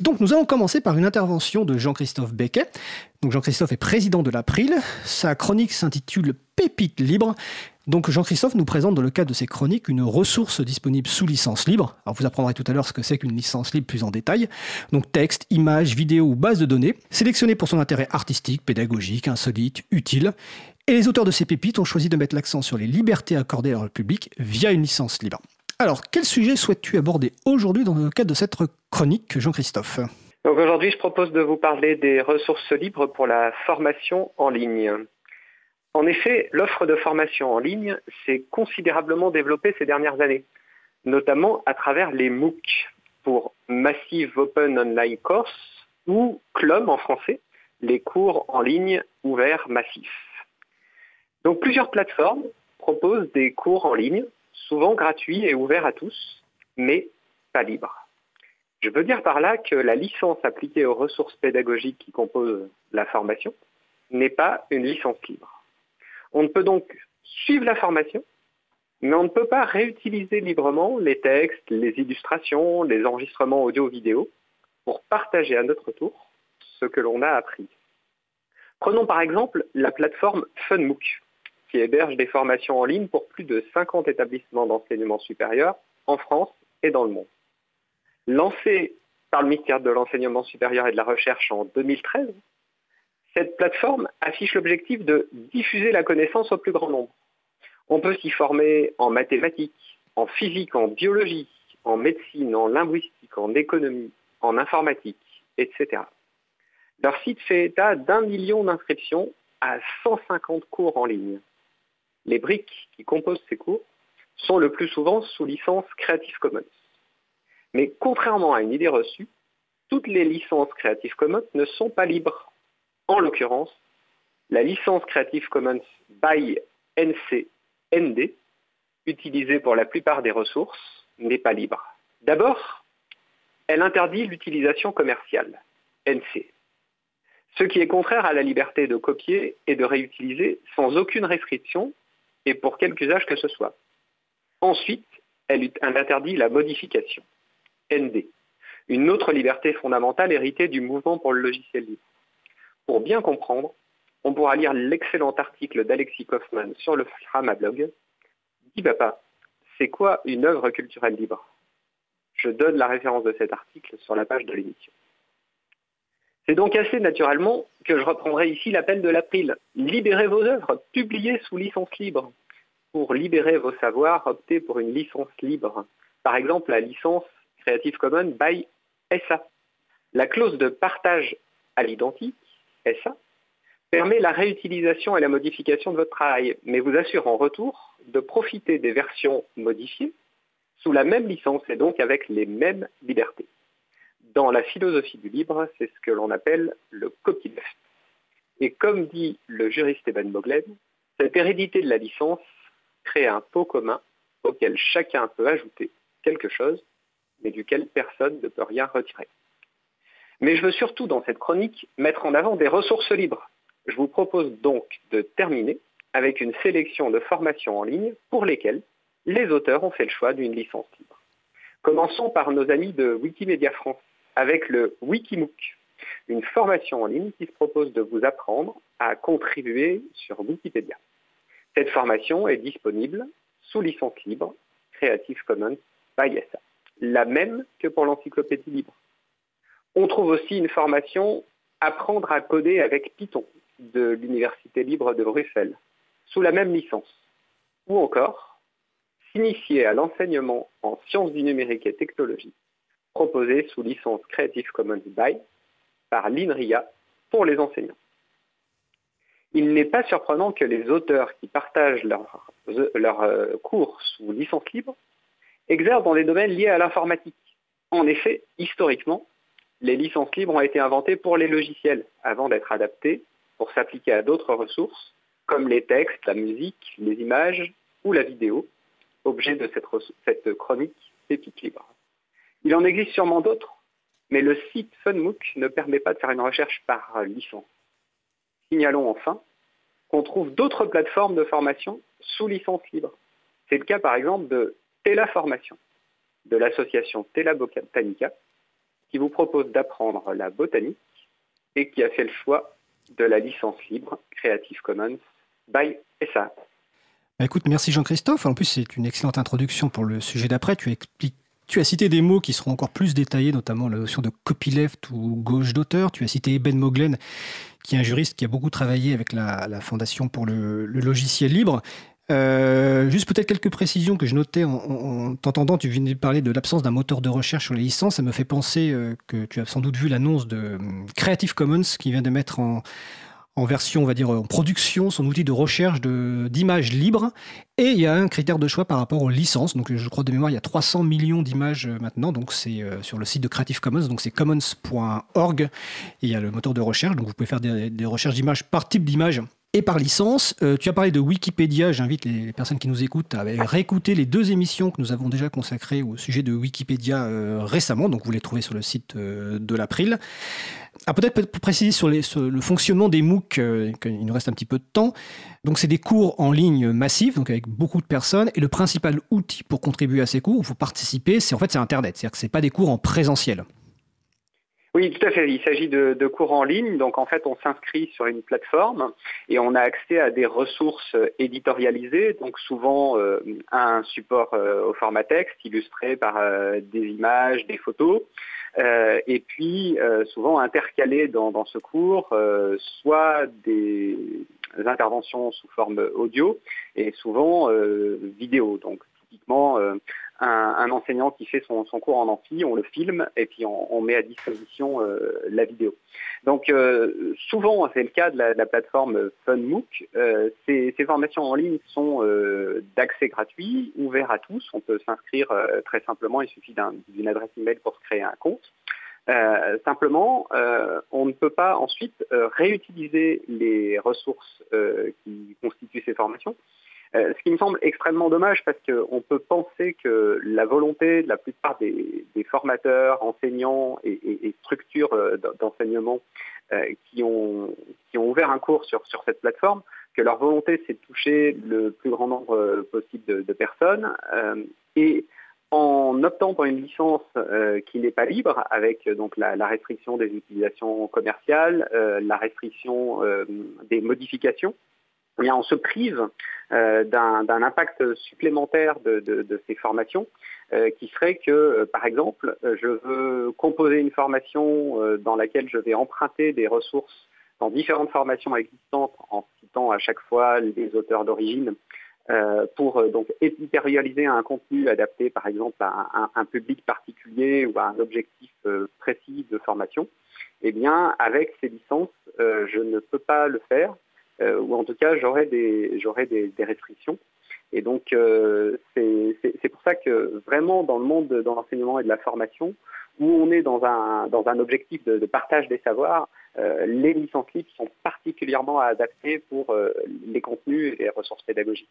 Donc nous allons commencer par une intervention de Jean-Christophe Becquet. Jean-Christophe est président de l'April. Sa chronique s'intitule Pépite libre. Donc Jean-Christophe nous présente dans le cadre de ses chroniques une ressource disponible sous licence libre. Alors vous apprendrez tout à l'heure ce que c'est qu'une licence libre plus en détail. Donc texte, images, vidéos ou base de données, sélectionnées pour son intérêt artistique, pédagogique, insolite, utile. Et les auteurs de ces pépites ont choisi de mettre l'accent sur les libertés accordées à leur public via une licence libre. Alors, quel sujet souhaites-tu aborder aujourd'hui dans le cadre de cette chronique, Jean-Christophe? Donc aujourd'hui, je propose de vous parler des ressources libres pour la formation en ligne. En effet, l'offre de formation en ligne s'est considérablement développée ces dernières années, notamment à travers les MOOC pour Massive Open Online Course ou CLOM en français, les cours en ligne ouverts massifs. Donc plusieurs plateformes proposent des cours en ligne, souvent gratuits et ouverts à tous, mais pas libres. Je veux dire par là que la licence appliquée aux ressources pédagogiques qui composent la formation n'est pas une licence libre. On ne peut donc suivre la formation, mais on ne peut pas réutiliser librement les textes, les illustrations, les enregistrements audio-vidéo pour partager à notre tour ce que l'on a appris. Prenons par exemple la plateforme FunMOOC, qui héberge des formations en ligne pour plus de 50 établissements d'enseignement supérieur en France et dans le monde. Lancée par le ministère de l'Enseignement supérieur et de la Recherche en 2013, cette plateforme affiche l'objectif de diffuser la connaissance au plus grand nombre. On peut s'y former en mathématiques, en physique, en biologie, en médecine, en linguistique, en économie, en informatique, etc. Leur site fait état d'un million d'inscriptions à 150 cours en ligne. Les briques qui composent ces cours sont le plus souvent sous licence Creative Commons. Mais contrairement à une idée reçue, toutes les licences Creative Commons ne sont pas libres. En l'occurrence, la licence Creative Commons by NC-ND, utilisée pour la plupart des ressources, n'est pas libre. D'abord, elle interdit l'utilisation commerciale, NC, ce qui est contraire à la liberté de copier et de réutiliser sans aucune restriction et pour quelque usage que ce soit. Ensuite, elle, interdit la modification, ND, une autre liberté fondamentale héritée du mouvement pour le logiciel libre. Pour bien comprendre, on pourra lire l'excellent article d'Alexis Kaufmann sur le Framablog. Dis papa, c'est quoi une œuvre culturelle libre? Je donne la référence de cet article sur la page de l'émission. C'est donc assez naturellement que je reprendrai ici l'appel de l'April. Libérez vos œuvres, publiées sous licence libre. Pour libérer vos savoirs, optez pour une licence libre. Par exemple, la licence Creative Commons by SA. La clause de partage à l'identique, SA, permet la réutilisation et la modification de votre travail, mais vous assure en retour de profiter des versions modifiées sous la même licence et donc avec les mêmes libertés. Dans la philosophie du libre, c'est ce que l'on appelle le copyleft. Et comme dit le juriste Evan Boglen, cette hérédité de la licence crée un pot commun auquel chacun peut ajouter quelque chose, mais duquel personne ne peut rien retirer. Mais je veux surtout dans cette chronique mettre en avant des ressources libres. Je vous propose donc de terminer avec une sélection de formations en ligne pour lesquelles les auteurs ont fait le choix d'une licence libre. Commençons par nos amis de Wikimedia France avec le Wikimook, une formation en ligne qui se propose de vous apprendre à contribuer sur Wikipédia. Cette formation est disponible sous licence libre Creative Commons by la même que pour l'encyclopédie libre. On trouve aussi une formation Apprendre à coder avec Python de l'Université libre de Bruxelles, sous la même licence. Ou encore, s'initier à l'enseignement en sciences du numérique et technologie proposé sous licence Creative Commons by par l'INRIA pour les enseignants. Il n'est pas surprenant que les auteurs qui partagent leurs leur, euh, cours sous licence libre exercent dans des domaines liés à l'informatique. En effet, historiquement, les licences libres ont été inventées pour les logiciels avant d'être adaptées pour s'appliquer à d'autres ressources comme les textes, la musique, les images ou la vidéo, objet de cette, cette chronique Pépite libre. Il en existe sûrement d'autres, mais le site FunMOOC ne permet pas de faire une recherche par licence. Signalons enfin qu'on trouve d'autres plateformes de formation sous licence libre. C'est le cas par exemple de Tela Formation, de l'association Tela Botanica, qui vous propose d'apprendre la botanique et qui a fait le choix de la licence libre Creative Commons by SA. Bah, écoute, merci Jean-Christophe. En plus, c'est une excellente introduction pour le sujet d'après. Tu tu as cité des mots qui seront encore plus détaillés, notamment la notion de copyleft ou gauche d'auteur. Tu as cité Ben Moglen, qui est un juriste qui a beaucoup travaillé avec la, Fondation pour le, logiciel libre. Euh, juste peut-être quelques précisions que je notais en, t'entendant. Tu venais de parler de l'absence d'un moteur de recherche sur les licences. Ça me fait penser euh, que tu as sans doute vu l'annonce de euh, Creative Commons qui vient de mettre en, en version, on va dire, en production, son outil de recherche d'images libres. Et il y a un critère de choix par rapport aux licences. Donc, je crois de mémoire, il y a 300 millions d'images euh, maintenant. Donc, c'est euh, sur le site de Creative Commons. Donc, c'est commons.org. Il y a le moteur de recherche. Donc, vous pouvez faire des, des recherches d'images par type d'image et par licence. Euh, tu as parlé de Wikipédia, j'invite les, personnes qui nous écoutent à réécouter les deux émissions que nous avons déjà consacrées au sujet de Wikipédia euh, récemment, donc vous les trouvez sur le site euh, de l'April. Ah, peut-être pour préciser sur, le fonctionnement des MOOC, il nous reste un petit peu de temps. Donc c'est des cours en ligne massifs, donc avec beaucoup de personnes, et le principal outil pour contribuer à ces cours, faut participer, c'est en fait c'est Internet, c'est-à-dire que c'est pas des cours en présentiel. Oui, tout à fait. Il s'agit de, cours en ligne. Donc, en fait, on s'inscrit sur une plateforme et on a accès à des ressources éditorialisées, donc souvent euh, un support euh, au format texte, illustré par euh, des images, des photos. et puis, souvent intercalé dans, dans ce cours, soit des interventions sous forme audio et souvent vidéo. Donc, typiquement, un, enseignant qui fait son, cours en amphi, on le filme et puis on, met à disposition euh, la vidéo. Donc euh, souvent, c'est le cas de la, plateforme FunMOOC. Euh, ces, formations en ligne sont d'accès gratuit, ouverts à tous. On peut s'inscrire très simplement, il suffit d'une adresse email pour se créer un compte. simplement, on ne peut pas ensuite réutiliser les ressources qui constituent ces formations euh, ce qui me semble extrêmement dommage parce qu'on peut penser que la volonté de la plupart des, formateurs, enseignants et, structures euh, d'enseignement euh, qui, ont, ouvert un cours sur, cette plateforme, que leur volonté c'est de toucher le plus grand nombre possible de, personnes. et en optant pour une licence qui n'est pas libre, avec donc la, restriction des utilisations commerciales, la restriction des modifications, eh on se prive euh, d'un impact supplémentaire de, ces formations, euh, qui serait que, euh, par exemple, je veux composer une formation dans laquelle je vais emprunter des ressources dans différentes formations existantes en citant à chaque fois les auteurs d'origine pour donc éditorialiser un contenu adapté par exemple à un, un, public particulier ou à un objectif précis de formation, eh bien avec ces licences, je ne peux pas le faire euh, ou en tout cas j'aurais des, restrictions. Et donc euh, c'est pour ça que vraiment dans le monde de l'enseignement et de la formation, où on est dans un, dans un objectif de, partage des savoirs, euh, les licences libres sont particulièrement adaptées pour les contenus et les ressources pédagogiques.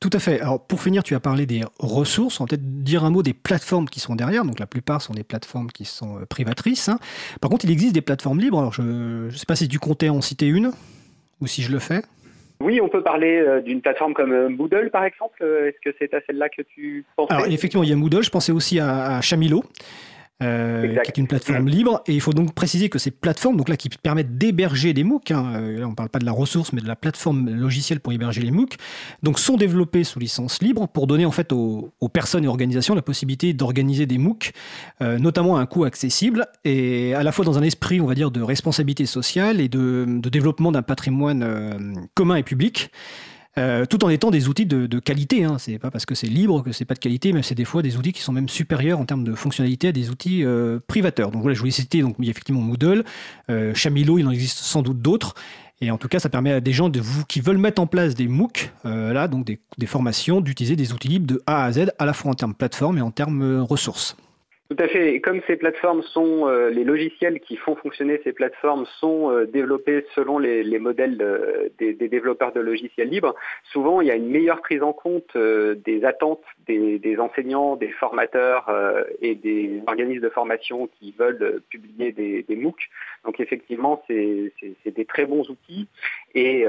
Tout à fait. Alors pour finir, tu as parlé des ressources. On va peut-être dire un mot des plateformes qui sont derrière. Donc la plupart sont des plateformes qui sont privatrices. Hein. Par contre, il existe des plateformes libres. Alors je ne sais pas si tu comptais en citer une ou si je le fais oui, on peut parler euh, d'une plateforme comme euh, Moodle, par exemple. Euh, est-ce que c'est à celle-là que tu pensais? Alors, effectivement, il y a Moodle. Je pensais aussi à, à Chamilo. Euh, qui est une plateforme libre. Et il faut donc préciser que ces plateformes, donc là, qui permettent d'héberger des MOOC, hein, euh, là on ne parle pas de la ressource, mais de la plateforme logicielle pour héberger les MOOC, donc sont développées sous licence libre pour donner en fait aux, personnes et organisations la possibilité d'organiser des MOOC, euh, notamment à un coût accessible et à la fois dans un esprit, on va dire, de responsabilité sociale et de, de développement d'un patrimoine commun et public. Euh, tout en étant des outils de, qualité. Hein. C'est pas parce que c'est libre que c'est pas de qualité, mais c'est des fois des outils qui sont même supérieurs en termes de fonctionnalité à des outils euh, privateurs. Donc voilà, je voulais citer donc effectivement Moodle, euh, Chamilo, il en existe sans doute d'autres. Et en tout cas, ça permet à des gens qui veulent mettre en place des MOOC, là, donc des, des formations, d'utiliser des outils libres de A à Z, à la fois en termes plateforme et en termes ressources. Tout à fait. Et comme ces plateformes sont, euh, les logiciels qui font fonctionner ces plateformes sont euh, développés selon les, modèles des, développeurs de logiciels libres, souvent il y a une meilleure prise en compte euh, des attentes des, enseignants, des formateurs et des organismes de formation qui veulent publier des, MOOC. Donc effectivement, c'est des très bons outils. Et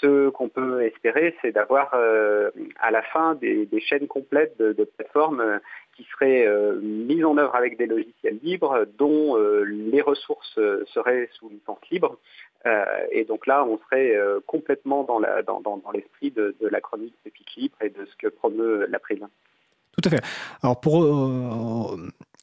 ce qu'on peut espérer, c'est d'avoir à la fin des, chaînes complètes de, de plateformes qui serait mise en œuvre avec des logiciels libres dont les ressources seraient sous licence libre. et donc là, on serait complètement dans l'esprit de, la chronique Pépite Libre et de ce que promeut l'April. Tout à fait. Alors pour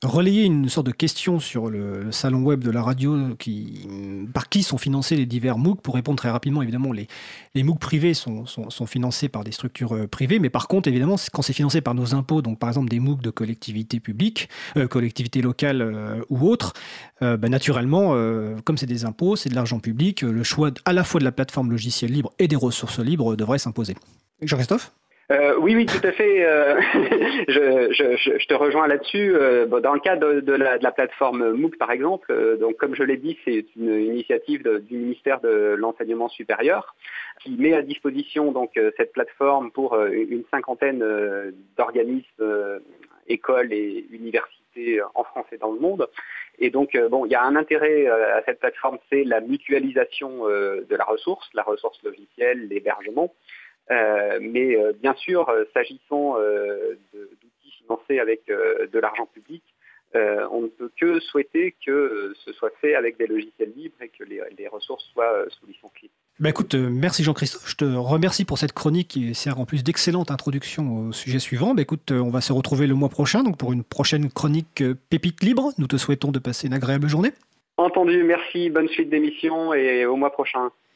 relayer une sorte de question sur le, salon web de la radio qui, par qui sont financés les divers MOOC. Pour répondre très rapidement, évidemment, les, les MOOC privés sont, sont, financés par des structures euh, privées, mais par contre, évidemment, quand c'est financé par nos impôts, donc par exemple des MOOC de collectivités publiques, euh, collectivités locales euh, ou autres, bah, naturellement, comme c'est des impôts, c'est de l'argent public, le choix à la fois de la plateforme logicielle libre et des ressources libres devrait s'imposer. Jean-Christophe? Euh, oui, oui, tout à fait. Euh, je, te rejoins là-dessus. Euh, dans le cas de, la, plateforme MOOC, par exemple, donc comme je l'ai dit, c'est une initiative du ministère de l'enseignement supérieur qui met à disposition donc cette plateforme pour une cinquantaine d'organismes, écoles et universités en France et dans le monde. Et donc, bon, il y a un intérêt à cette plateforme, c'est la mutualisation de la ressource, la ressource logicielle, l'hébergement. Euh, mais euh, bien sûr, euh, s'agissant d'outils financés avec de l'argent public, on ne peut que souhaiter que ce soit fait avec des logiciels libres et que les, ressources soient sous licence libre. Bah écoute, merci Jean-Christophe. Je te remercie pour cette chronique qui sert en plus d'excellente introduction au sujet suivant. Bah écoute, on va se retrouver le mois prochain donc pour une prochaine chronique Pépite libre. Nous te souhaitons de passer une agréable journée. Entendu, merci, bonne suite d'émission et au mois prochain.